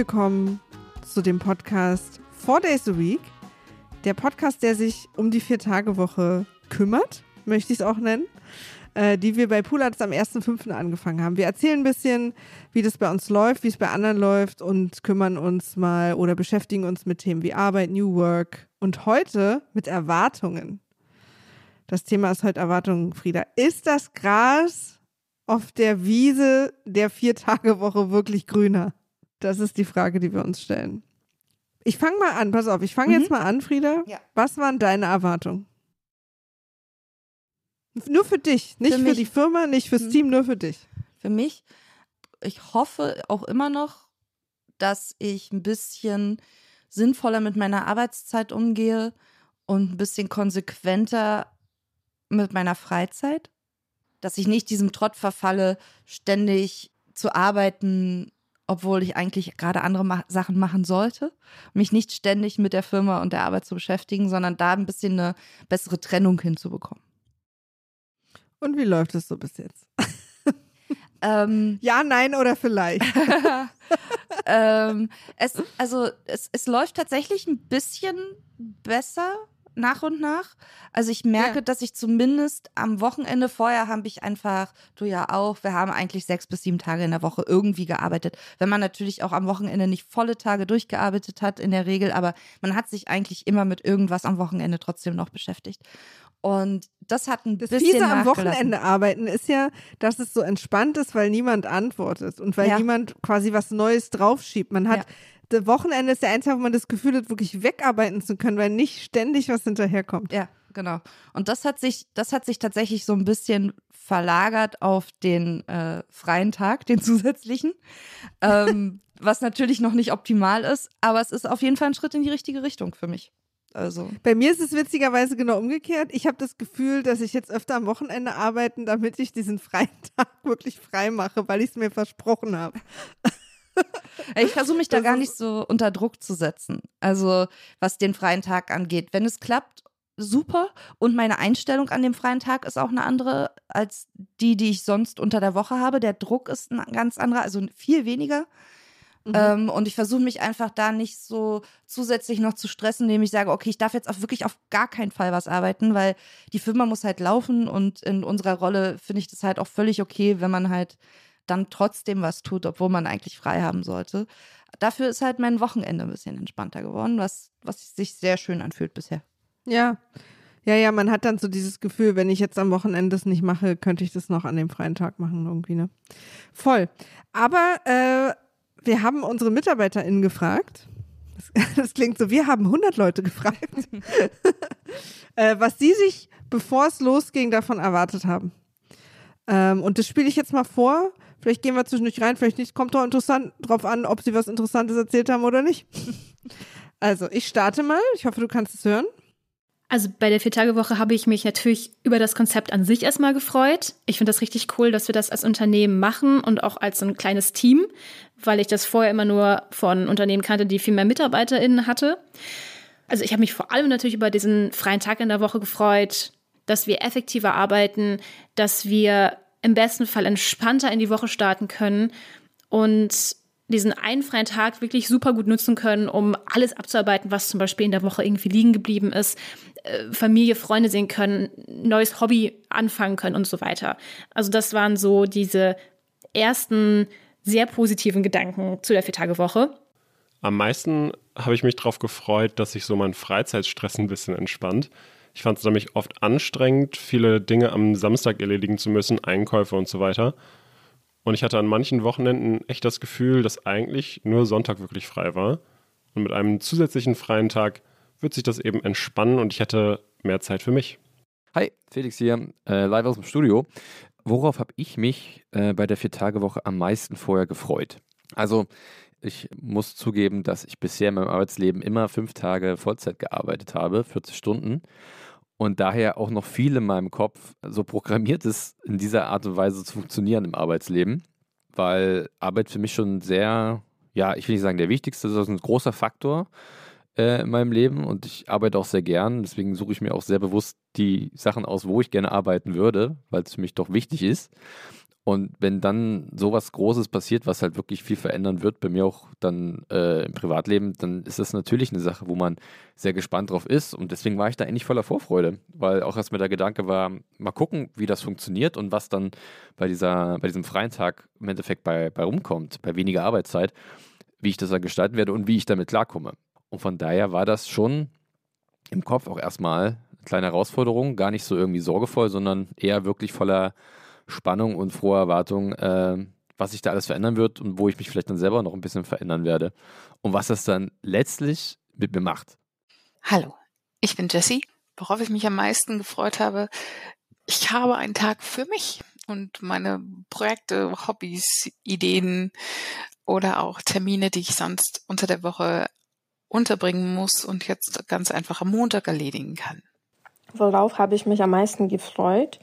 willkommen zu dem Podcast Four Days a Week. Der Podcast, der sich um die Vier-Tage-Woche kümmert, möchte ich es auch nennen, äh, die wir bei Poolarts am 1.5. angefangen haben. Wir erzählen ein bisschen, wie das bei uns läuft, wie es bei anderen läuft und kümmern uns mal oder beschäftigen uns mit Themen wie Arbeit, New Work und heute mit Erwartungen. Das Thema ist heute Erwartungen, Frieda. Ist das Gras auf der Wiese der Vier-Tage-Woche wirklich grüner? Das ist die Frage, die wir uns stellen. Ich fange mal an, pass auf, ich fange Mhm. jetzt mal an, Frieda. Ja. Was waren deine Erwartungen? Nur für dich, nicht Für für, die Firma, nicht fürs Mhm. Team, nur für dich. Für mich, ich hoffe auch immer noch, dass ich ein bisschen sinnvoller mit meiner Arbeitszeit umgehe und ein bisschen konsequenter mit meiner Freizeit. Dass ich nicht diesem Trott verfalle, ständig zu arbeiten, obwohl ich eigentlich gerade andere ma Sachen machen sollte. Mich nicht ständig mit der Firma und der Arbeit zu beschäftigen, sondern da ein bisschen eine bessere Trennung hinzubekommen. Und wie läuft es so bis jetzt? Ähm, Ja, nein oder vielleicht? ähm, es, also es, es läuft tatsächlich ein bisschen besser nach und nach. Also ich merke, Ja. dass ich zumindest am Wochenende vorher habe ich einfach, du ja auch, wir haben eigentlich sechs bis sieben Tage in der Woche irgendwie gearbeitet. Wenn man natürlich auch am Wochenende nicht volle Tage durchgearbeitet hat in der Regel, aber man hat sich eigentlich immer mit irgendwas am Wochenende trotzdem noch beschäftigt. Und das hat ein Das bisschen Fiese am. Wochenende arbeiten ist ja, dass es so entspannt ist, weil niemand antwortet und weil Ja. niemand quasi was Neues draufschiebt. Man hat, Ja. Das Wochenende ist der einzige, wo man das Gefühl hat, wirklich wegarbeiten zu können, weil nicht ständig was hinterherkommt. Ja, genau. Und das hat sich, das hat sich tatsächlich so ein bisschen verlagert auf den äh, freien Tag, den zusätzlichen. ähm, was natürlich noch nicht optimal ist, aber es ist auf jeden Fall ein Schritt in die richtige Richtung für mich. Also. Bei mir ist es witzigerweise genau umgekehrt. Ich habe das Gefühl, dass ich jetzt öfter am Wochenende arbeiten, damit ich diesen freien Tag wirklich frei mache, weil ich es mir versprochen habe. Ich versuche mich da gar nicht so unter Druck zu setzen. Also, was den freien Tag angeht. Wenn es klappt, super. Und meine Einstellung an dem freien Tag ist auch eine andere als die, die ich sonst unter der Woche habe. Der Druck ist ein ganz anderer, also viel weniger. Mhm. Ähm, und ich versuche mich einfach da nicht so zusätzlich noch zu stressen, indem ich sage, okay, ich darf jetzt auch wirklich auf gar keinen Fall was arbeiten, weil die Firma muss halt laufen und in unserer Rolle finde ich das halt auch völlig okay, wenn man halt dann trotzdem was tut, obwohl man eigentlich frei haben sollte. Dafür ist halt mein Wochenende ein bisschen entspannter geworden, was, was sich sehr schön anfühlt bisher. Ja. Ja, ja, man hat dann so dieses Gefühl, wenn ich jetzt am Wochenende das nicht mache, könnte ich das noch an dem freien Tag machen irgendwie, ne? Voll. Aber äh, wir haben unsere MitarbeiterInnen gefragt. Das, das klingt so, wir haben 100 Leute gefragt, äh, was sie sich, bevor es losging, davon erwartet haben. Ähm, und das spiele ich jetzt mal vor. Vielleicht gehen wir zwischendurch rein, vielleicht nicht. Kommt doch interessant drauf an, ob sie was Interessantes erzählt haben oder nicht. Also, ich starte mal. Ich hoffe, du kannst es hören. Also bei der Viertagewoche habe ich mich natürlich über das Konzept an sich erstmal gefreut. Ich finde das richtig cool, dass wir das als Unternehmen machen und auch als so ein kleines Team, weil ich das vorher immer nur von Unternehmen kannte, die viel mehr MitarbeiterInnen hatte. Also ich habe mich vor allem natürlich über diesen freien Tag in der Woche gefreut, dass wir effektiver arbeiten, dass wir im besten Fall entspannter in die Woche starten können und diesen einen freien Tag wirklich super gut nutzen können, um alles abzuarbeiten, was zum Beispiel in der Woche irgendwie liegen geblieben ist, äh, Familie, Freunde sehen können, neues Hobby anfangen können und so weiter. Also das waren so diese ersten sehr positiven Gedanken zu der Viertagewoche. Am meisten habe ich mich darauf gefreut, dass sich so mein Freizeitstress ein bisschen entspannt. Ich fand es nämlich oft anstrengend, viele Dinge am Samstag erledigen zu müssen, Einkäufe und so weiter. Und ich hatte an manchen Wochenenden echt das Gefühl, dass eigentlich nur Sonntag wirklich frei war. Und mit einem zusätzlichen freien Tag wird sich das eben entspannen und ich hätte mehr Zeit für mich. Hi, Felix hier, äh, live aus dem Studio. worauf habe ich mich äh, bei der Vier-Tage-Woche am meisten vorher gefreut? Also, ich muss zugeben, dass ich bisher in meinem Arbeitsleben immer fünf Tage Vollzeit gearbeitet habe, 40 Stunden. Und daher auch noch viel in meinem Kopf so programmiert ist, in dieser Art und Weise zu funktionieren im Arbeitsleben. Weil Arbeit für mich schon sehr, ja, ich will nicht sagen der wichtigste, sondern ein großer Faktor äh, in meinem Leben und ich arbeite auch sehr gern. Deswegen suche ich mir auch sehr bewusst die Sachen aus, wo ich gerne arbeiten würde, weil es für mich doch wichtig ist. Und wenn dann sowas Großes passiert, was halt wirklich viel verändern wird, bei mir auch dann äh, im Privatleben, dann ist das natürlich eine Sache, wo man sehr gespannt drauf ist. Und deswegen war ich da eigentlich voller Vorfreude, weil auch erst mir der Gedanke war, mal gucken, wie das funktioniert und was dann bei, dieser, bei diesem freien Tag im Endeffekt bei, bei rumkommt, bei weniger Arbeitszeit, wie ich das dann gestalten werde und wie ich damit klarkomme. Und von daher war das schon im Kopf auch erstmal eine kleine Herausforderung, gar nicht so irgendwie sorgevoll, sondern eher wirklich voller Spannung und frohe Erwartung, äh, was sich da alles verändern wird und wo ich mich vielleicht dann selber noch ein bisschen verändern werde und was das dann letztlich mit mir macht. Hallo, ich bin Jessie. Worauf ich mich am meisten gefreut habe, ich habe einen Tag für mich und meine Projekte, Hobbys, Ideen oder auch Termine, die ich sonst unter der Woche unterbringen muss und jetzt ganz einfach am Montag erledigen kann. Worauf habe ich mich am meisten gefreut?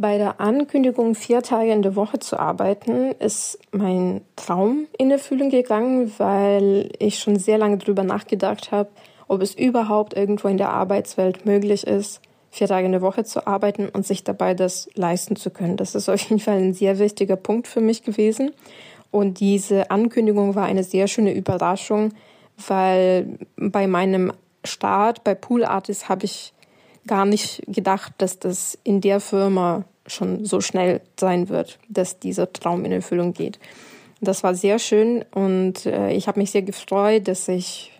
Bei der Ankündigung, vier Tage in der Woche zu arbeiten, ist mein Traum in Erfüllung gegangen, weil ich schon sehr lange darüber nachgedacht habe, ob es überhaupt irgendwo in der Arbeitswelt möglich ist, vier Tage in der Woche zu arbeiten und sich dabei das leisten zu können. Das ist auf jeden Fall ein sehr wichtiger Punkt für mich gewesen. Und diese Ankündigung war eine sehr schöne Überraschung, weil bei meinem Start bei Pool Artists habe ich gar nicht gedacht, dass das in der Firma schon so schnell sein wird, dass dieser Traum in Erfüllung geht. Das war sehr schön und äh, ich habe mich sehr gefreut, dass ich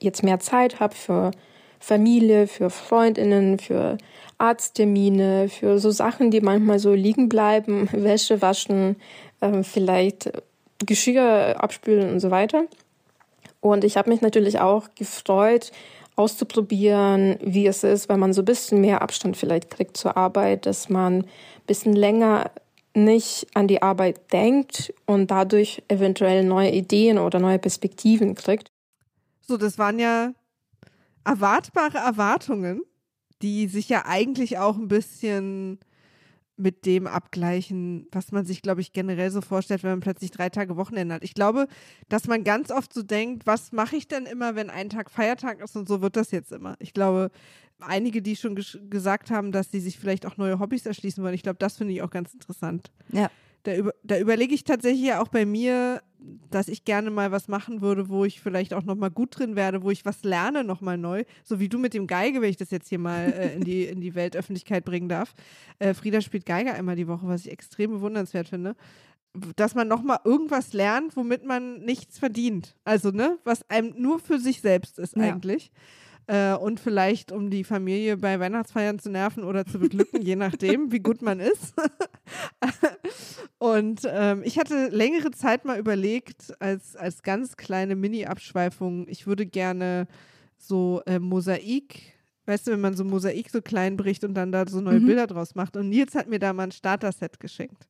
jetzt mehr Zeit habe für Familie, für Freundinnen, für Arzttermine, für so Sachen, die manchmal so liegen bleiben, Wäsche waschen, äh, vielleicht Geschirr abspülen und so weiter. Und ich habe mich natürlich auch gefreut, auszuprobieren, wie es ist, wenn man so ein bisschen mehr Abstand vielleicht kriegt zur Arbeit, dass man ein bisschen länger nicht an die Arbeit denkt und dadurch eventuell neue Ideen oder neue Perspektiven kriegt. So, das waren ja erwartbare Erwartungen, die sich ja eigentlich auch ein bisschen mit dem abgleichen, was man sich, glaube ich, generell so vorstellt, wenn man plötzlich drei Tage Wochenende hat. Ich glaube, dass man ganz oft so denkt, was mache ich denn immer, wenn ein Tag Feiertag ist und so wird das jetzt immer. Ich glaube, einige, die schon gesagt haben, dass sie sich vielleicht auch neue Hobbys erschließen wollen, ich glaube, das finde ich auch ganz interessant. Ja. Da, über, da überlege ich tatsächlich ja auch bei mir, dass ich gerne mal was machen würde, wo ich vielleicht auch nochmal gut drin werde, wo ich was lerne nochmal neu. So wie du mit dem Geige, wenn ich das jetzt hier mal äh, in, die, in die Weltöffentlichkeit bringen darf. Äh, Frieda spielt Geige einmal die Woche, was ich extrem bewundernswert finde. Dass man nochmal irgendwas lernt, womit man nichts verdient. Also, ne, was einem nur für sich selbst ist ja. eigentlich äh, und vielleicht um die Familie bei Weihnachtsfeiern zu nerven oder zu beglücken, je nachdem, wie gut man ist. und ähm, ich hatte längere Zeit mal überlegt, als, als ganz kleine Mini-Abschweifung, ich würde gerne so äh, Mosaik weißt du, wenn man so Mosaik so klein bricht und dann da so neue mhm. Bilder draus macht. Und Nils hat mir da mal ein Starter-Set geschenkt.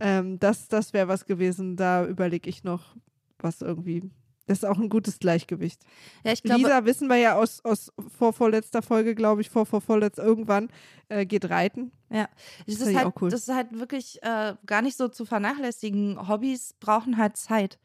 Ähm, das das wäre was gewesen, da überlege ich noch, was irgendwie das ist auch ein gutes Gleichgewicht. Ja, ich glaube, Lisa wissen wir ja aus, aus vorvorletzter Folge, glaube ich, vor vorvorletzt irgendwann, äh, geht reiten. Ja, das, das ist, halt, cool. das ist halt wirklich äh, gar nicht so zu vernachlässigen. Hobbys brauchen halt Zeit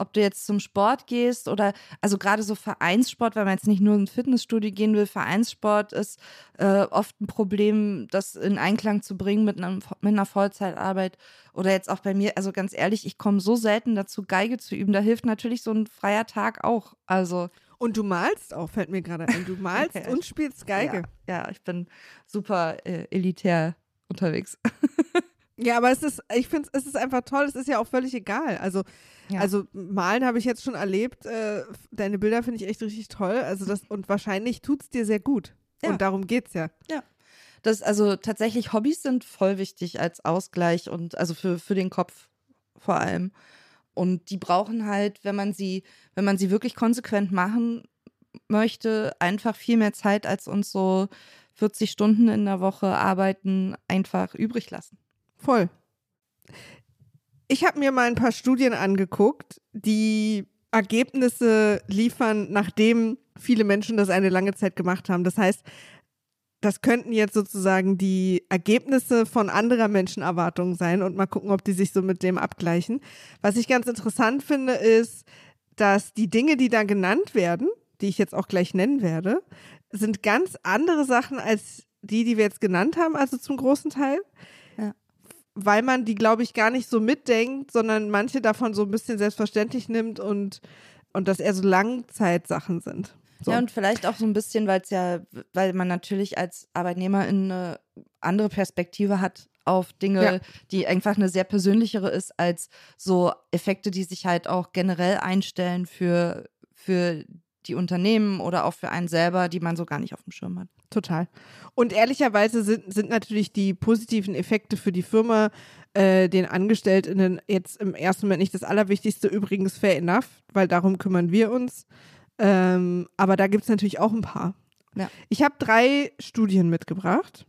ob du jetzt zum Sport gehst oder also gerade so Vereinssport, weil man jetzt nicht nur ins Fitnessstudio gehen will, Vereinssport ist äh, oft ein Problem, das in Einklang zu bringen mit, einem, mit einer Vollzeitarbeit oder jetzt auch bei mir, also ganz ehrlich, ich komme so selten dazu, Geige zu üben, da hilft natürlich so ein freier Tag auch, also und du malst auch, fällt mir gerade ein. Du malst okay. und spielst Geige. Ja, ja ich bin super äh, elitär unterwegs. ja, aber es ist, ich finde, es ist einfach toll. Es ist ja auch völlig egal. Also ja. Also malen habe ich jetzt schon erlebt. Äh, deine Bilder finde ich echt richtig toll. Also das und wahrscheinlich tut es dir sehr gut. Ja. Und darum geht's ja. Ja. Das, also tatsächlich Hobbys sind voll wichtig als Ausgleich und also für, für den Kopf vor allem. Und die brauchen halt, wenn man sie, wenn man sie wirklich konsequent machen möchte, einfach viel mehr Zeit, als uns so 40 Stunden in der Woche arbeiten einfach übrig lassen. Voll. Ich habe mir mal ein paar Studien angeguckt, die Ergebnisse liefern, nachdem viele Menschen das eine lange Zeit gemacht haben. Das heißt, das könnten jetzt sozusagen die Ergebnisse von anderer Menschenerwartungen sein und mal gucken, ob die sich so mit dem abgleichen. Was ich ganz interessant finde, ist, dass die Dinge, die da genannt werden, die ich jetzt auch gleich nennen werde, sind ganz andere Sachen als die, die wir jetzt genannt haben, also zum großen Teil. Weil man die, glaube ich, gar nicht so mitdenkt, sondern manche davon so ein bisschen selbstverständlich nimmt und, und das eher so Langzeitsachen sind. So. Ja, und vielleicht auch so ein bisschen, weil es ja, weil man natürlich als Arbeitnehmer eine andere Perspektive hat auf Dinge, Ja. die einfach eine sehr persönlichere ist, als so Effekte, die sich halt auch generell einstellen für, für die Unternehmen oder auch für einen selber, die man so gar nicht auf dem Schirm hat. Total. Und ehrlicherweise sind, sind natürlich die positiven Effekte für die Firma, äh, den AngestelltInnen jetzt im ersten Moment nicht das Allerwichtigste, übrigens fair enough, weil darum kümmern wir uns. Ähm, aber da gibt es natürlich auch ein paar. Ja. Ich habe drei Studien mitgebracht.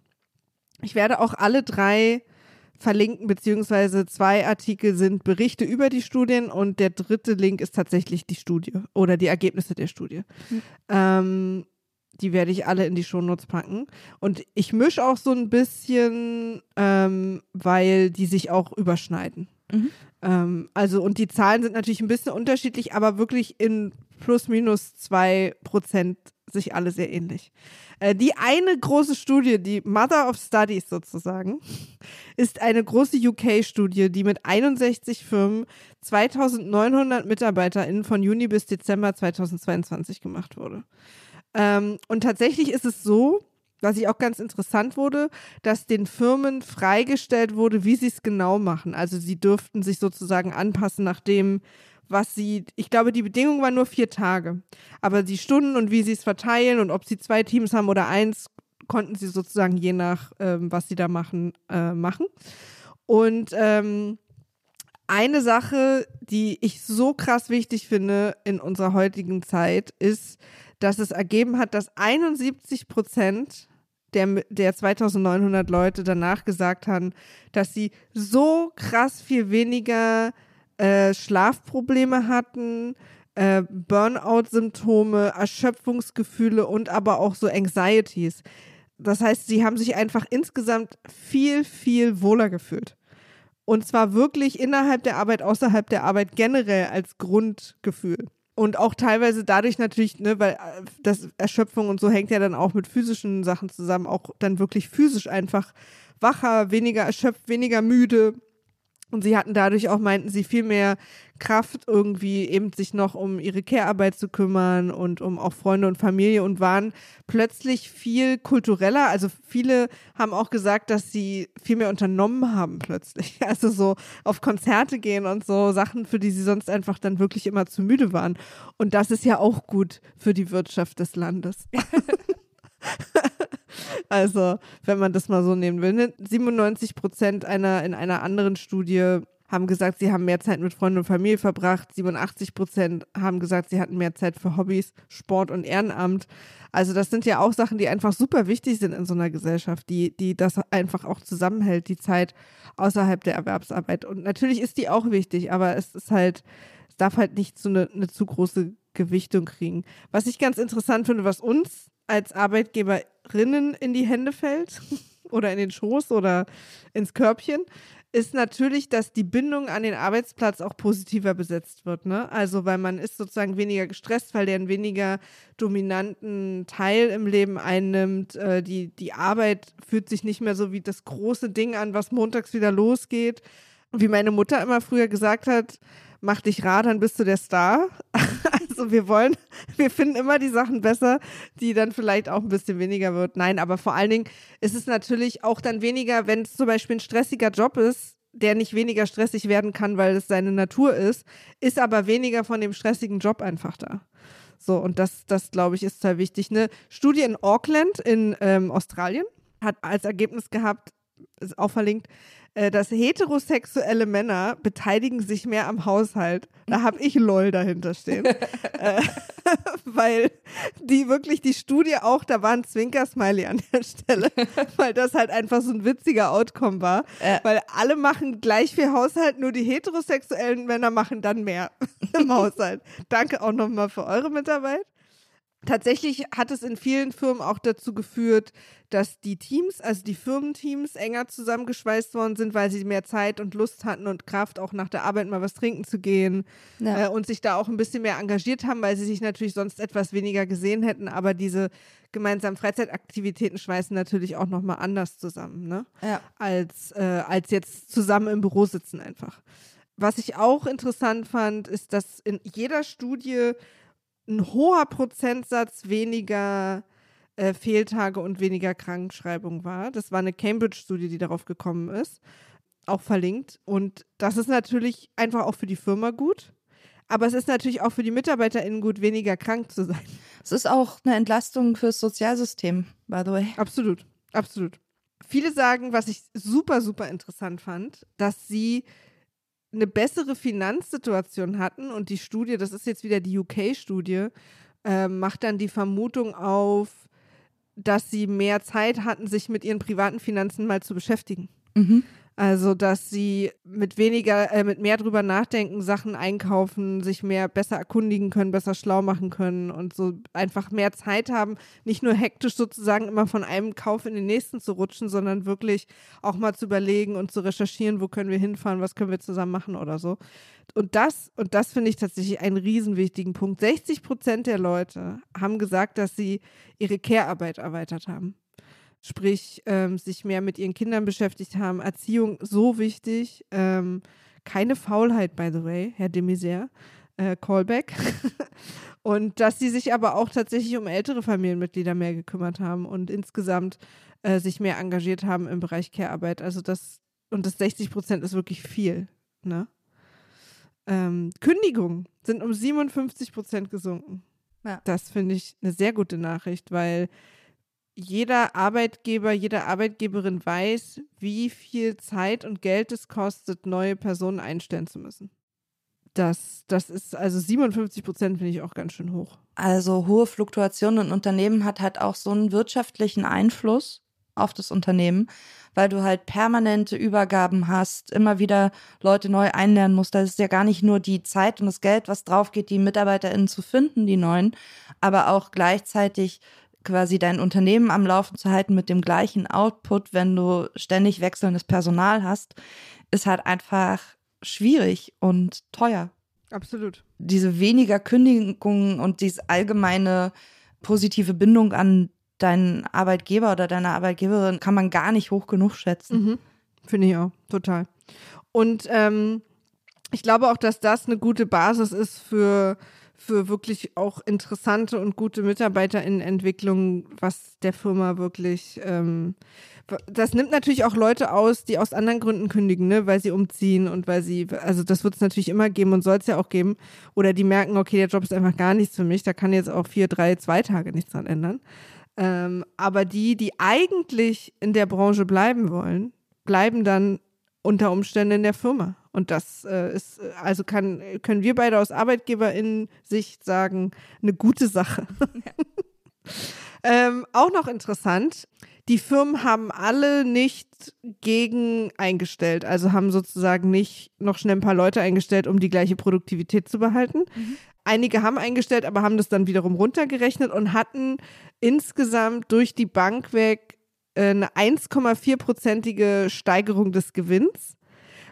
Ich werde auch alle drei verlinken, beziehungsweise zwei Artikel sind Berichte über die Studien und der dritte Link ist tatsächlich die Studie oder die Ergebnisse der Studie. Ähm, die werde ich alle in die Shownotes packen. Und ich mische auch so ein bisschen, ähm, weil die sich auch überschneiden. Mhm. Ähm, also, und die Zahlen sind natürlich ein bisschen unterschiedlich, aber wirklich in plus minus zwei Prozent sich alle sehr ähnlich. Äh, die eine große Studie, die Mother of Studies sozusagen, ist eine große UK-Studie, die mit 61 Firmen 2900 MitarbeiterInnen von Juni bis Dezember 2022 gemacht wurde. Ähm, und tatsächlich ist es so, was ich auch ganz interessant wurde, dass den Firmen freigestellt wurde, wie sie es genau machen. Also sie dürften sich sozusagen anpassen nach dem, was sie, ich glaube, die Bedingung war nur vier Tage. Aber die Stunden und wie sie es verteilen und ob sie zwei Teams haben oder eins, konnten sie sozusagen je nach, ähm, was sie da machen, äh, machen. Und ähm, eine Sache, die ich so krass wichtig finde in unserer heutigen Zeit, ist, dass es ergeben hat, dass 71 Prozent der, der 2900 Leute danach gesagt haben, dass sie so krass viel weniger äh, Schlafprobleme hatten, äh, Burnout-Symptome, Erschöpfungsgefühle und aber auch so Anxieties. Das heißt, sie haben sich einfach insgesamt viel, viel wohler gefühlt. Und zwar wirklich innerhalb der Arbeit, außerhalb der Arbeit generell als Grundgefühl. Und auch teilweise dadurch natürlich, ne, weil äh, das Erschöpfung und so hängt ja dann auch mit physischen Sachen zusammen, auch dann wirklich physisch einfach wacher, weniger erschöpft, weniger müde. Und sie hatten dadurch auch, meinten sie, viel mehr Kraft, irgendwie eben sich noch um ihre Care-Arbeit zu kümmern und um auch Freunde und Familie und waren plötzlich viel kultureller. Also viele haben auch gesagt, dass sie viel mehr unternommen haben plötzlich. Also so auf Konzerte gehen und so Sachen, für die sie sonst einfach dann wirklich immer zu müde waren. Und das ist ja auch gut für die Wirtschaft des Landes. Also, wenn man das mal so nehmen will. Ne? 97 Prozent einer, in einer anderen Studie haben gesagt, sie haben mehr Zeit mit Freunden und Familie verbracht. 87 Prozent haben gesagt, sie hatten mehr Zeit für Hobbys, Sport und Ehrenamt. Also das sind ja auch Sachen, die einfach super wichtig sind in so einer Gesellschaft, die, die das einfach auch zusammenhält, die Zeit außerhalb der Erwerbsarbeit. Und natürlich ist die auch wichtig, aber es ist halt, darf halt nicht so eine, eine zu große Gewichtung kriegen. Was ich ganz interessant finde, was uns als Arbeitgeberinnen in die Hände fällt oder in den Schoß oder ins Körbchen, ist natürlich, dass die Bindung an den Arbeitsplatz auch positiver besetzt wird. Ne? Also, weil man ist sozusagen weniger gestresst, weil der einen weniger dominanten Teil im Leben einnimmt. Äh, die, die Arbeit fühlt sich nicht mehr so wie das große Ding an, was montags wieder losgeht. Wie meine Mutter immer früher gesagt hat, mach dich rar, dann bist du der Star. Also wir wollen, wir finden immer die Sachen besser, die dann vielleicht auch ein bisschen weniger wird. Nein, aber vor allen Dingen ist es natürlich auch dann weniger, wenn es zum Beispiel ein stressiger Job ist, der nicht weniger stressig werden kann, weil es seine Natur ist, ist aber weniger von dem stressigen Job einfach da. So, und das, das glaube ich, ist total wichtig. Eine Studie in Auckland in ähm, Australien hat als Ergebnis gehabt, ist auch verlinkt, äh, dass heterosexuelle Männer beteiligen sich mehr am Haushalt. Da habe ich LOL dahinter stehen. äh, weil die wirklich die Studie auch, da war ein Zwinker-Smiley an der Stelle, weil das halt einfach so ein witziger Outcome war. Äh. Weil alle machen gleich viel Haushalt, nur die heterosexuellen Männer machen dann mehr im Haushalt. Danke auch nochmal für eure Mitarbeit. Tatsächlich hat es in vielen Firmen auch dazu geführt, dass die Teams, also die Firmenteams, enger zusammengeschweißt worden sind, weil sie mehr Zeit und Lust hatten und Kraft, auch nach der Arbeit mal was trinken zu gehen Ja. äh, und sich da auch ein bisschen mehr engagiert haben, weil sie sich natürlich sonst etwas weniger gesehen hätten. Aber diese gemeinsamen Freizeitaktivitäten schweißen natürlich auch nochmal anders zusammen, ne? Ja. Als, äh, als jetzt zusammen im Büro sitzen einfach. Was ich auch interessant fand, ist, dass in jeder Studie ein hoher Prozentsatz weniger äh, Fehltage und weniger Krankschreibung war. Das war eine Cambridge-Studie, die darauf gekommen ist, auch verlinkt. Und das ist natürlich einfach auch für die Firma gut. Aber es ist natürlich auch für die MitarbeiterInnen gut, weniger krank zu sein. Es ist auch eine Entlastung fürs Sozialsystem, by the way. Absolut, absolut. Viele sagen, was ich super, super interessant fand, dass sie eine bessere Finanzsituation hatten und die Studie, das ist jetzt wieder die UK-Studie, äh, macht dann die Vermutung auf, dass sie mehr Zeit hatten, sich mit ihren privaten Finanzen mal zu beschäftigen. Mhm. Also, dass sie mit weniger, äh, mit mehr drüber nachdenken, Sachen einkaufen, sich mehr besser erkundigen können, besser schlau machen können und so einfach mehr Zeit haben, nicht nur hektisch sozusagen immer von einem Kauf in den nächsten zu rutschen, sondern wirklich auch mal zu überlegen und zu recherchieren, wo können wir hinfahren, was können wir zusammen machen oder so. Und das, und das finde ich tatsächlich einen riesen wichtigen Punkt. 60 Prozent der Leute haben gesagt, dass sie ihre Care-Arbeit erweitert haben sprich ähm, sich mehr mit ihren Kindern beschäftigt haben. Erziehung so wichtig. Ähm, keine Faulheit, by the way, Herr de Maizière. Äh, Callback. und dass sie sich aber auch tatsächlich um ältere Familienmitglieder mehr gekümmert haben und insgesamt äh, sich mehr engagiert haben im Bereich Care-Arbeit. Also das, und das 60 Prozent ist wirklich viel. Ne? Ähm, Kündigungen sind um 57 Prozent gesunken. Ja. Das finde ich eine sehr gute Nachricht, weil jeder Arbeitgeber, jede Arbeitgeberin weiß, wie viel Zeit und Geld es kostet, neue Personen einstellen zu müssen. Das, das ist, also 57 Prozent finde ich auch ganz schön hoch. Also hohe Fluktuationen in Unternehmen hat halt auch so einen wirtschaftlichen Einfluss auf das Unternehmen, weil du halt permanente Übergaben hast, immer wieder Leute neu einlernen musst. Da ist ja gar nicht nur die Zeit und das Geld, was drauf geht, die MitarbeiterInnen zu finden, die neuen, aber auch gleichzeitig quasi dein Unternehmen am Laufen zu halten mit dem gleichen Output, wenn du ständig wechselndes Personal hast, ist halt einfach schwierig und teuer. Absolut. Diese weniger Kündigungen und diese allgemeine positive Bindung an deinen Arbeitgeber oder deine Arbeitgeberin kann man gar nicht hoch genug schätzen. Mhm. Finde ich auch, total. Und ähm, ich glaube auch, dass das eine gute Basis ist für, für wirklich auch interessante und gute MitarbeiterInnen-Entwicklung, was der Firma wirklich. Ähm, das nimmt natürlich auch Leute aus, die aus anderen Gründen kündigen, ne, weil sie umziehen und weil sie, also das wird es natürlich immer geben und soll es ja auch geben. Oder die merken, okay, der Job ist einfach gar nichts für mich, da kann jetzt auch vier, drei, zwei Tage nichts dran ändern. Ähm, aber die, die eigentlich in der Branche bleiben wollen, bleiben dann unter Umständen in der Firma. Und das äh, ist, äh, also kann, können wir beide aus ArbeitgeberInnen-Sicht sagen, eine gute Sache. ähm, auch noch interessant, die Firmen haben alle nicht gegen eingestellt, also haben sozusagen nicht noch schnell ein paar Leute eingestellt, um die gleiche Produktivität zu behalten. Einige haben eingestellt, aber haben das dann wiederum runtergerechnet und hatten insgesamt durch die Bank weg eine 1,4-prozentige Steigerung des Gewinns.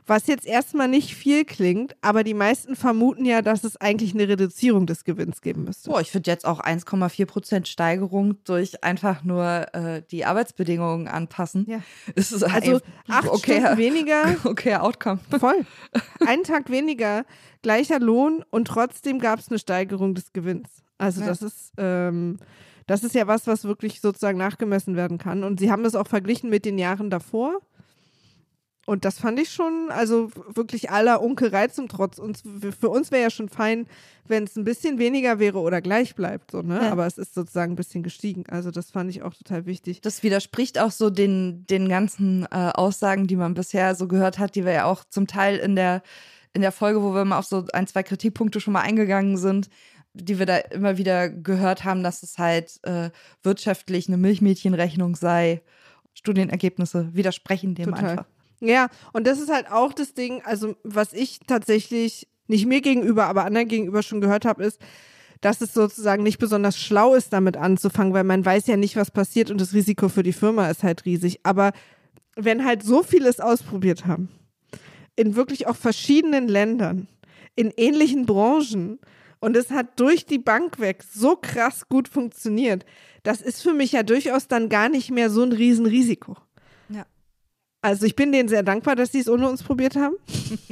Was jetzt erstmal nicht viel klingt, aber die meisten vermuten ja, dass es eigentlich eine Reduzierung des Gewinns geben müsste. Boah, ich finde jetzt auch 1,4 Prozent Steigerung durch einfach nur äh, die Arbeitsbedingungen anpassen. Ja. Ist es Also ein acht okayer, Stunden weniger, okayer Outcome. voll. Einen Tag weniger, gleicher Lohn und trotzdem gab es eine Steigerung des Gewinns. Also Ja. das ist, ähm, das ist ja was, was wirklich sozusagen nachgemessen werden kann. Und sie haben das auch verglichen mit den Jahren davor. Und das fand ich schon, also wirklich aller Unkerei zum Trotz. Uns, für uns wäre ja schon fein, wenn es ein bisschen weniger wäre oder gleich bleibt. So, ne? Ja. Aber es ist sozusagen ein bisschen gestiegen. Also das fand ich auch total wichtig. Das widerspricht auch so den, den ganzen äh, Aussagen, die man bisher so gehört hat, die wir ja auch zum Teil in der, in der Folge, wo wir mal auf so ein, zwei Kritikpunkte schon mal eingegangen sind, die wir da immer wieder gehört haben, dass es halt äh, wirtschaftlich eine Milchmädchenrechnung sei. Studienergebnisse widersprechen dem Total. einfach. Ja, und das ist halt auch das Ding, also was ich tatsächlich nicht mir gegenüber, aber anderen gegenüber schon gehört habe, ist, dass es sozusagen nicht besonders schlau ist, damit anzufangen, weil man weiß ja nicht, was passiert und das Risiko für die Firma ist halt riesig. Aber wenn halt so vieles ausprobiert haben, in wirklich auch verschiedenen Ländern, in ähnlichen Branchen und es hat durch die Bank weg so krass gut funktioniert, das ist für mich ja durchaus dann gar nicht mehr so ein Riesenrisiko. Ja. Also ich bin denen sehr dankbar, dass sie es ohne uns probiert haben.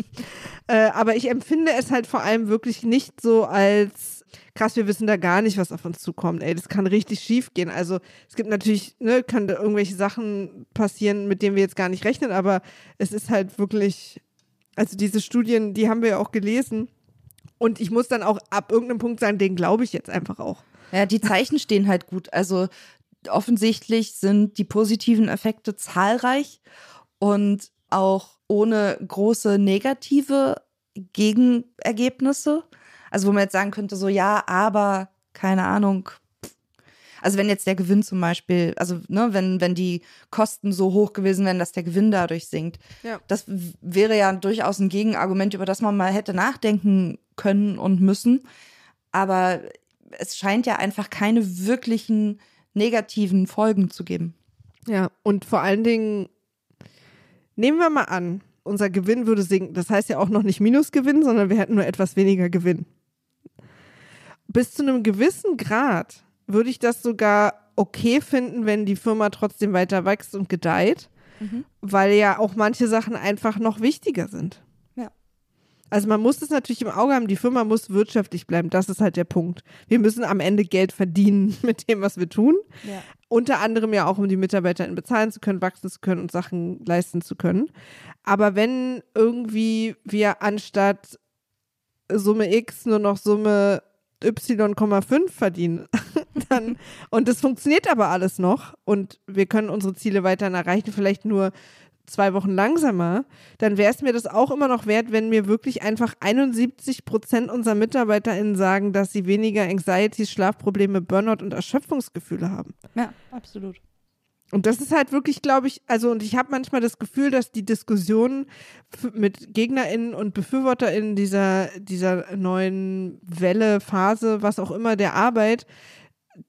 äh, aber ich empfinde es halt vor allem wirklich nicht so als krass, wir wissen da gar nicht, was auf uns zukommt. Ey, das kann richtig schief gehen. Also es gibt natürlich, ne, können da irgendwelche Sachen passieren, mit denen wir jetzt gar nicht rechnen, aber es ist halt wirklich, also diese Studien, die haben wir ja auch gelesen. Und ich muss dann auch ab irgendeinem Punkt sagen, den glaube ich jetzt einfach auch. Ja, die Zeichen stehen halt gut. Also offensichtlich sind die positiven Effekte zahlreich und auch ohne große negative Gegenergebnisse. Also wo man jetzt sagen könnte, so ja, aber keine Ahnung. Also wenn jetzt der Gewinn zum Beispiel, also ne, wenn, wenn die Kosten so hoch gewesen wären, dass der Gewinn dadurch sinkt, Ja. das wäre ja durchaus ein Gegenargument, über das man mal hätte nachdenken können und müssen. Aber es scheint ja einfach keine wirklichen negativen Folgen zu geben. Ja, und vor allen Dingen, nehmen wir mal an, unser Gewinn würde sinken. Das heißt ja auch noch nicht Minusgewinn, sondern wir hätten nur etwas weniger Gewinn. Bis zu einem gewissen Grad würde ich das sogar okay finden, wenn die Firma trotzdem weiter wächst und gedeiht, weil ja auch manche Sachen einfach noch wichtiger sind. Also man muss es natürlich im Auge haben, die Firma muss wirtschaftlich bleiben, das ist halt der Punkt. Wir müssen am Ende Geld verdienen mit dem, was wir tun. Ja. Unter anderem ja auch, um die MitarbeiterInnen bezahlen zu können, wachsen zu können und Sachen leisten zu können. Aber wenn irgendwie wir anstatt Summe X nur noch Summe Y,5 verdienen, dann, und das funktioniert aber alles noch und wir können unsere Ziele weiterhin erreichen, vielleicht nur zwei Wochen langsamer, dann wäre es mir das auch immer noch wert, wenn mir wirklich einfach 71 Prozent unserer MitarbeiterInnen sagen, dass sie weniger Anxieties, Schlafprobleme, Burnout und Erschöpfungsgefühle haben. Ja, absolut. Und das ist halt wirklich, glaube ich, also und ich habe manchmal das Gefühl, dass die Diskussionen mit GegnerInnen und BefürworterInnen dieser, dieser neuen Welle, Phase, was auch immer der Arbeit,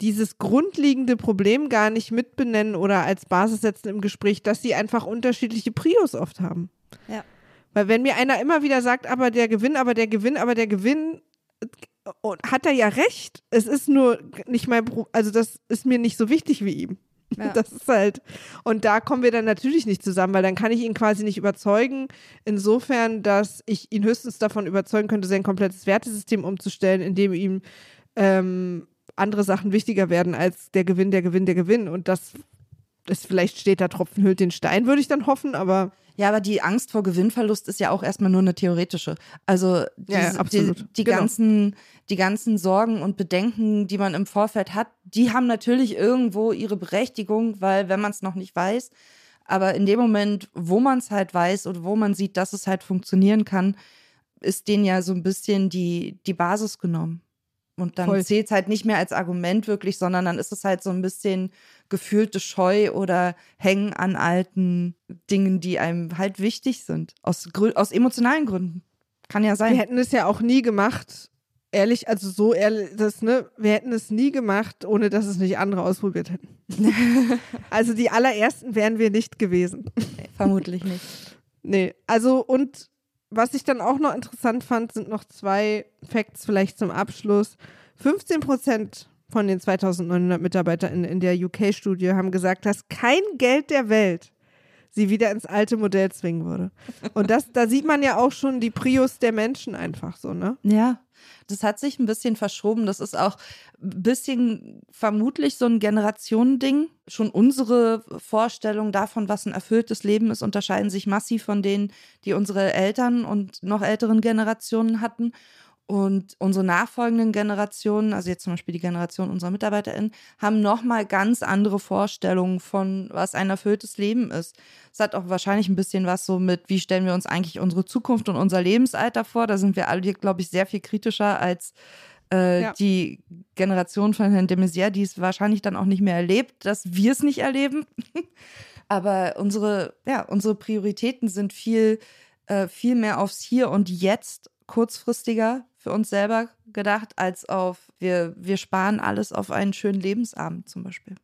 dieses grundlegende Problem gar nicht mitbenennen oder als Basis setzen im Gespräch, dass sie einfach unterschiedliche Prios oft haben. Ja. Weil wenn mir einer immer wieder sagt, aber der Gewinn, aber der Gewinn, aber der Gewinn, und hat er ja recht. Es ist nur nicht mein, Pro also das ist mir nicht so wichtig wie ihm. Ja. Das ist halt. Und da kommen wir dann natürlich nicht zusammen, weil dann kann ich ihn quasi nicht überzeugen. Insofern, dass ich ihn höchstens davon überzeugen könnte, sein komplettes Wertesystem umzustellen, indem ihm ähm, andere Sachen wichtiger werden als der Gewinn, der Gewinn, der Gewinn. Und das ist vielleicht steht da Tropfen hüllt den Stein, würde ich dann hoffen, aber Ja, aber die Angst vor Gewinnverlust ist ja auch erstmal nur eine theoretische. Also diese, Ja, die, die, Genau. ganzen, die ganzen Sorgen und Bedenken, die man im Vorfeld hat, die haben natürlich irgendwo ihre Berechtigung, weil wenn man es noch nicht weiß, aber in dem Moment, wo man es halt weiß oder wo man sieht, dass es halt funktionieren kann, ist denen ja so ein bisschen die, die Basis genommen. Und dann zählt es halt nicht mehr als Argument wirklich, sondern dann ist es halt so ein bisschen gefühlte Scheu oder Hängen an alten Dingen, die einem halt wichtig sind. Aus, aus emotionalen Gründen. Kann ja wir sein. hätten es ja auch nie gemacht. Ehrlich, also so ehrlich, das, ne, wir hätten es nie gemacht, ohne dass es nicht andere ausprobiert hätten. also die allerersten wären wir nicht gewesen. Vermutlich nicht. Nee, also und was ich dann auch noch interessant fand, sind noch zwei Facts vielleicht zum Abschluss. 15 Prozent von den 2900 MitarbeiterInnen in der UK-Studie haben gesagt, dass kein Geld der Welt sie wieder ins alte Modell zwingen würde. Und das, da sieht man ja auch schon die Prius der Menschen einfach so, ne? Ja, das hat sich ein bisschen verschoben. Das ist auch ein bisschen vermutlich so ein Generationending. Schon unsere Vorstellungen davon, was ein erfülltes Leben ist, unterscheiden sich massiv von denen, die unsere Eltern und noch älteren Generationen hatten. Und unsere nachfolgenden Generationen, also jetzt zum Beispiel die Generation unserer MitarbeiterInnen, haben nochmal ganz andere Vorstellungen von, was ein erfülltes Leben ist. Es hat auch wahrscheinlich ein bisschen was so mit, wie stellen wir uns eigentlich unsere Zukunft und unser Lebensalter vor. Da sind wir alle, glaube ich, sehr viel kritischer als Äh, Ja. Die Generation von Herrn de Maizière, die es wahrscheinlich dann auch nicht mehr erlebt, dass wir es nicht erleben. Aber unsere, ja, unsere Prioritäten sind viel, äh, viel mehr aufs Hier und Jetzt kurzfristiger für uns selber gedacht, als auf wir, wir sparen alles auf einen schönen Lebensabend zum Beispiel.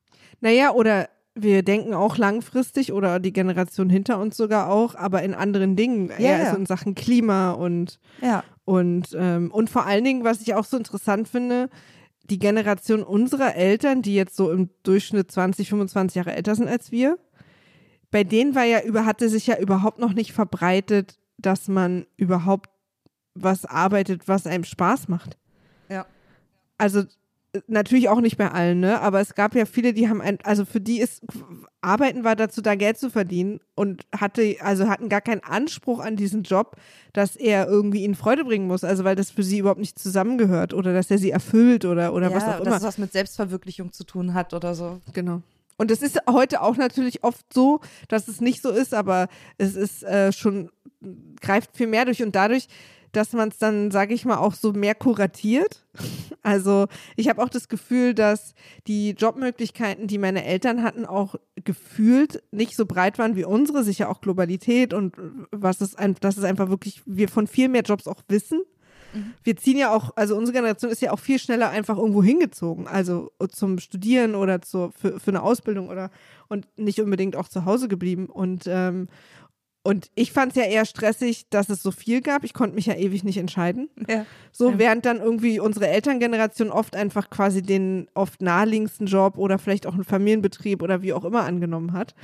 Naja, oder wir denken auch langfristig oder die Generation hinter uns sogar auch, aber in anderen Dingen. Ja, eher ja. so in Sachen Klima und Ja. Und, ähm, und vor allen Dingen, was ich auch so interessant finde, die Generation unserer Eltern, die jetzt so im Durchschnitt 20, 25 Jahre älter sind als wir, bei denen war ja über, hatte sich ja überhaupt noch nicht verbreitet, dass man überhaupt was arbeitet, was einem Spaß macht. Ja. Also äh, natürlich auch nicht bei allen, ne? Aber es gab ja viele, die haben ein, also für die ist Arbeiten war dazu da Geld zu verdienen und hatte, also hatten gar keinen Anspruch an diesen Job, dass er irgendwie ihnen Freude bringen muss, also weil das für sie überhaupt nicht zusammengehört oder dass er sie erfüllt oder, oder ja, was auch dass immer. es was mit Selbstverwirklichung zu tun hat oder so. Genau. Und es ist heute auch natürlich oft so, dass es nicht so ist, aber es ist äh, schon, greift viel mehr durch und dadurch, dass man es dann, sage ich mal, auch so mehr kuratiert. Also ich habe auch das Gefühl, dass die Jobmöglichkeiten, die meine Eltern hatten, auch gefühlt nicht so breit waren wie unsere, sicher auch Globalität und was es ein, dass es einfach wirklich, wir von viel mehr Jobs auch wissen. Wir ziehen ja auch, also unsere Generation ist ja auch viel schneller einfach irgendwo hingezogen, also zum Studieren oder zur, für, für eine Ausbildung oder und nicht unbedingt auch zu Hause geblieben. Und, ähm, und ich fand es ja eher stressig, dass es so viel gab. Ich konnte mich ja ewig nicht entscheiden. Ja. So, Ja. während dann irgendwie unsere Elterngeneration oft einfach quasi den oft naheliegendsten Job oder vielleicht auch einen Familienbetrieb oder wie auch immer angenommen hat.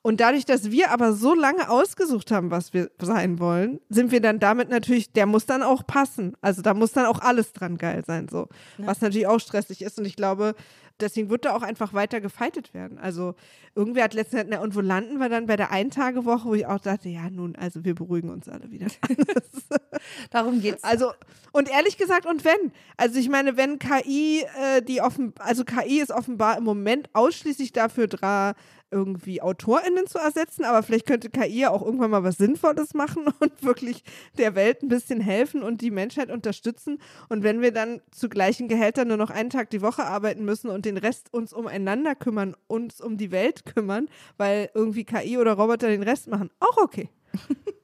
Und dadurch, dass wir aber so lange ausgesucht haben, was wir sein wollen, sind wir dann damit natürlich, der muss dann auch passen. Also da muss dann auch alles dran geil sein, so. Was natürlich auch stressig ist. Und ich glaube, deswegen wird da auch einfach weiter gefeitet werden. Also irgendwer hat letztens, na, und wo landen wir dann bei der Eintagewoche, wo ich auch dachte, ja nun, also wir beruhigen uns alle wieder. Darum geht's. Also, und ehrlich gesagt, und wenn? Also ich meine, wenn KI, äh, die offen, also KI ist offenbar im Moment ausschließlich dafür da, irgendwie AutorInnen zu ersetzen, aber vielleicht könnte KI ja auch irgendwann mal was Sinnvolles machen und wirklich der Welt ein bisschen helfen und die Menschheit unterstützen. Und wenn wir dann zu gleichen Gehältern nur noch einen Tag die Woche arbeiten müssen und den Rest uns umeinander kümmern, uns um die Welt kümmern, weil irgendwie KI oder Roboter den Rest machen, auch okay.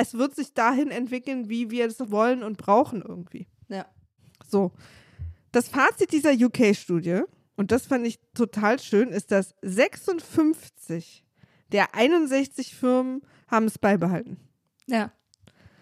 es wird sich dahin entwickeln, wie wir es wollen und brauchen irgendwie. ja. So. Das Fazit dieser UK-Studie, und das fand ich total schön, ist, dass 56 der 61 Firmen haben es beibehalten. Ja.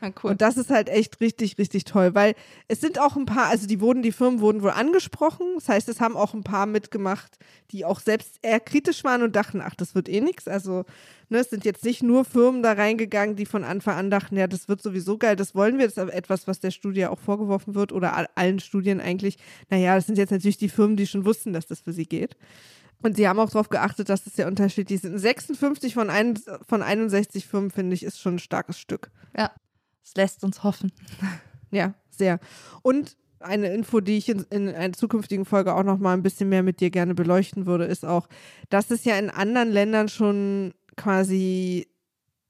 Ja, cool. Und das ist halt echt richtig, richtig toll, weil es sind auch ein paar, also die wurden, die Firmen wurden wohl angesprochen. Das heißt, es haben auch ein paar mitgemacht, die auch selbst eher kritisch waren und dachten, ach, das wird eh nichts. Also, ne, es sind jetzt nicht nur Firmen da reingegangen, die von Anfang an dachten, ja, das wird sowieso geil, das wollen wir. Das ist aber etwas, was der Studie auch vorgeworfen wird oder all, allen Studien eigentlich. Naja, das sind jetzt natürlich die Firmen, die schon wussten, dass das für sie geht. Und sie haben auch darauf geachtet, dass das sehr unterschiedlich sind. 56 von, ein, von 61 Firmen, finde ich, ist schon ein starkes Stück. ja. Es lässt uns hoffen. Ja, sehr. Und eine Info, die ich in, in einer zukünftigen Folge auch noch mal ein bisschen mehr mit dir gerne beleuchten würde, ist auch, dass es ja in anderen Ländern schon quasi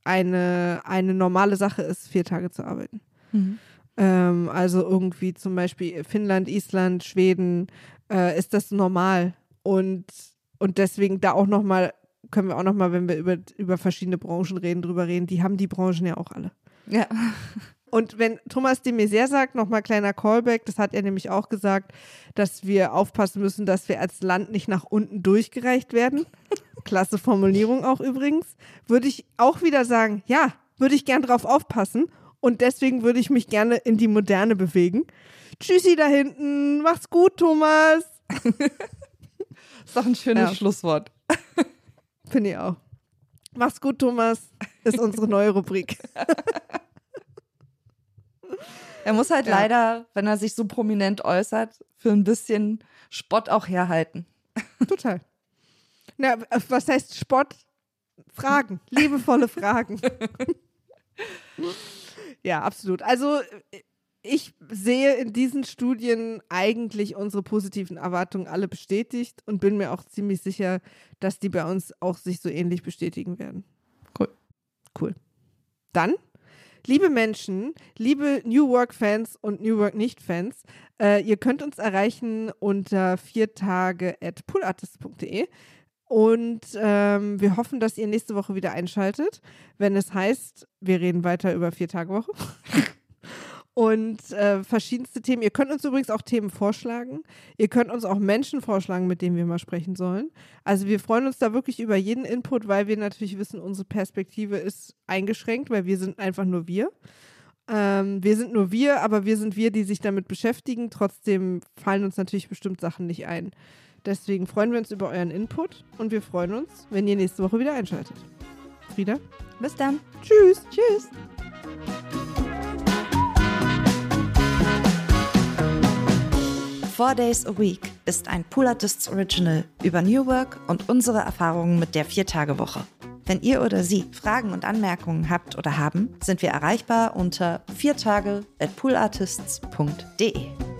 eine, eine normale Sache ist, vier Tage zu arbeiten. Ähm, also irgendwie zum Beispiel Finnland, Island, Schweden äh, ist das normal. Und, und deswegen da auch noch mal, können wir auch noch mal, wenn wir über, über verschiedene Branchen reden, drüber reden, die haben die Branchen ja auch alle. Ja. Und wenn Thomas de Maizière sagt, nochmal kleiner Callback, das hat er nämlich auch gesagt, dass wir aufpassen müssen, dass wir als Land nicht nach unten durchgereicht werden. Klasse Formulierung auch übrigens. Würde ich auch wieder sagen, ja, würde ich gern drauf aufpassen. Und deswegen würde ich mich gerne in die Moderne bewegen. Tschüssi da hinten. Mach's gut, Thomas. Ist doch ein schönes Ja. Schlusswort. Finde ich auch. Mach's gut, Thomas. Ist unsere neue Rubrik. Er muss halt Ja. leider, wenn er sich so prominent äußert, für ein bisschen Spott auch herhalten. Total. Na, was heißt Spott? Fragen, liebevolle Fragen. ja, absolut. Also ich sehe in diesen Studien eigentlich unsere positiven Erwartungen alle bestätigt und bin mir auch ziemlich sicher, dass die bei uns auch sich so ähnlich bestätigen werden. Cool. Cool. Dann Liebe Menschen, liebe New Work-Fans und New Work-Nicht-Fans, äh, ihr könnt uns erreichen unter viertage at poolartist.de. Und ähm, wir hoffen, dass ihr nächste Woche wieder einschaltet, wenn es heißt, wir reden weiter über Vier-Tage-Woche. und äh, verschiedenste Themen. Ihr könnt uns übrigens auch Themen vorschlagen. Ihr könnt uns auch Menschen vorschlagen, mit denen wir mal sprechen sollen. Also wir freuen uns da wirklich über jeden Input, weil wir natürlich wissen, unsere Perspektive ist eingeschränkt, weil wir sind einfach nur wir. Ähm, wir sind nur wir, aber wir sind wir, die sich damit beschäftigen. Trotzdem fallen uns natürlich bestimmt Sachen nicht ein. Deswegen freuen wir uns über euren Input und wir freuen uns, wenn ihr nächste Woche wieder einschaltet. Frieda? Bis dann. Tschüss. Tschüss. Four Days a Week ist ein Pool Artists Original über New Work und unsere Erfahrungen mit der Viertagewoche. Wenn ihr oder Sie Fragen und Anmerkungen habt oder haben, sind wir erreichbar unter viertage at poolartists.de.